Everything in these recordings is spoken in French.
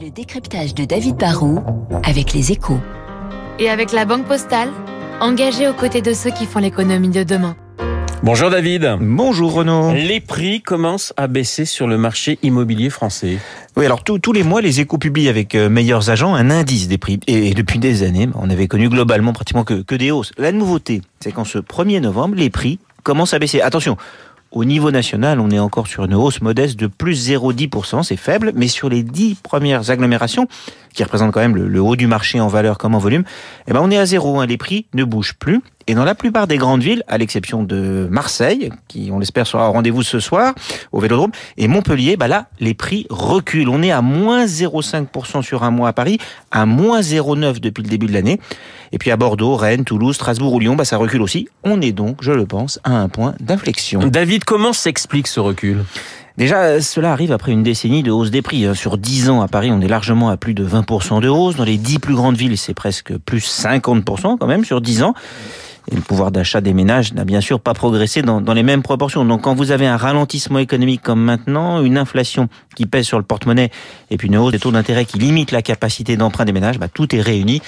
Le décryptage de David Barrault avec les échos. Et avec la Banque Postale, engagée aux côtés de ceux qui font l'économie de demain. Bonjour David. Bonjour Renaud. Les prix commencent à baisser sur le marché immobilier français. Oui, alors tous les mois, les échos publient avec euh, meilleurs agents un indice des prix. Et, depuis des années, on avait connu globalement pratiquement que, que des hausses. La nouveauté, c'est qu'en ce 1er novembre, les prix commencent à baisser. Attention, au niveau national, on est encore sur une hausse modeste de plus 0,10%, c'est faible, mais sur les dix premières agglomérations, qui représentent quand même le, haut du marché en valeur comme en volume, eh ben on est à zéro, hein. les prix ne bougent plus. Et dans la plupart des grandes villes, à l'exception de Marseille, qui on l'espère sera au rendez-vous ce soir au Vélodrome, et Montpellier, bah là, les prix reculent. On est à moins 0,5% sur un mois à Paris, à moins 0,9% depuis le début de l'année. Et puis à Bordeaux, Rennes, Toulouse, Strasbourg ou Lyon, bah ça recule aussi. On est donc, je le pense, à un point d'inflexion. David, comment s'explique ce recul? Déjà, cela arrive après une décennie de hausse des prix. Hein. Sur 10 ans à Paris, on est largement à plus de 20% de hausse. Dans les 10 plus grandes villes, c'est presque plus 50% quand même sur 10 ans. Et le pouvoir d'achat des ménages n'a bien sûr pas progressé dans, dans, les mêmes proportions. Donc quand vous avez un ralentissement économique comme maintenant, une inflation qui pèse sur le porte-monnaie et puis une hausse des taux d'intérêt qui limite la capacité d'emprunt des ménages, bah, tout est réuni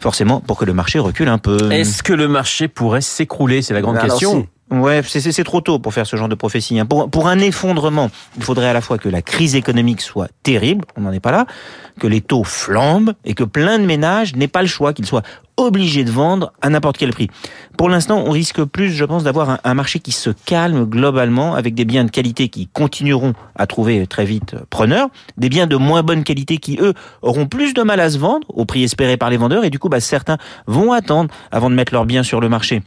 forcément pour que le marché recule un peu. Est-ce que le marché pourrait s'écrouler? C'est la grande question. Ouais, c'est trop tôt pour faire ce genre de prophétie. Hein. Pour, pour un effondrement, il faudrait à la fois que la crise économique soit terrible, on n'en est pas là, que les taux flambent et que plein de ménages n'aient pas le choix, qu'ils soient obligés de vendre à n'importe quel prix. Pour l'instant, on risque plus, je pense, d'avoir un, marché qui se calme globalement avec des biens de qualité qui continueront à trouver très vite preneurs, des biens de moins bonne qualité qui, eux, auront plus de mal à se vendre au prix espéré par les vendeurs et du coup, bah, certains vont attendre avant de mettre leurs biens sur le marché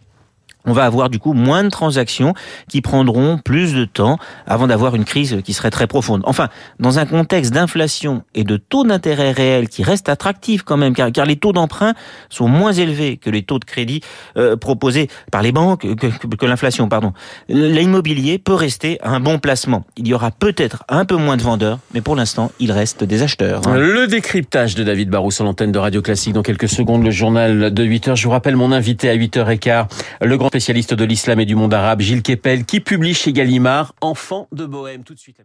on va avoir du coup moins de transactions qui prendront plus de temps avant d'avoir une crise qui serait très profonde. Enfin, dans un contexte d'inflation et de taux d'intérêt réel qui reste attractif quand même, car, les taux d'emprunt sont moins élevés que les taux de crédit euh, proposés par les banques, que, l'inflation, pardon. L'immobilier peut rester un bon placement. Il y aura peut-être un peu moins de vendeurs, mais pour l'instant, il reste des acheteurs. Le décryptage de David Barrou sur l'antenne de Radio Classique. Dans quelques secondes, le journal de 8h. Je vous rappelle mon invité à 8h15, le grand spécialiste de l'islam et du monde arabe, Gilles Kepel, qui publie chez Gallimard Enfant de Bohème. Tout de suite.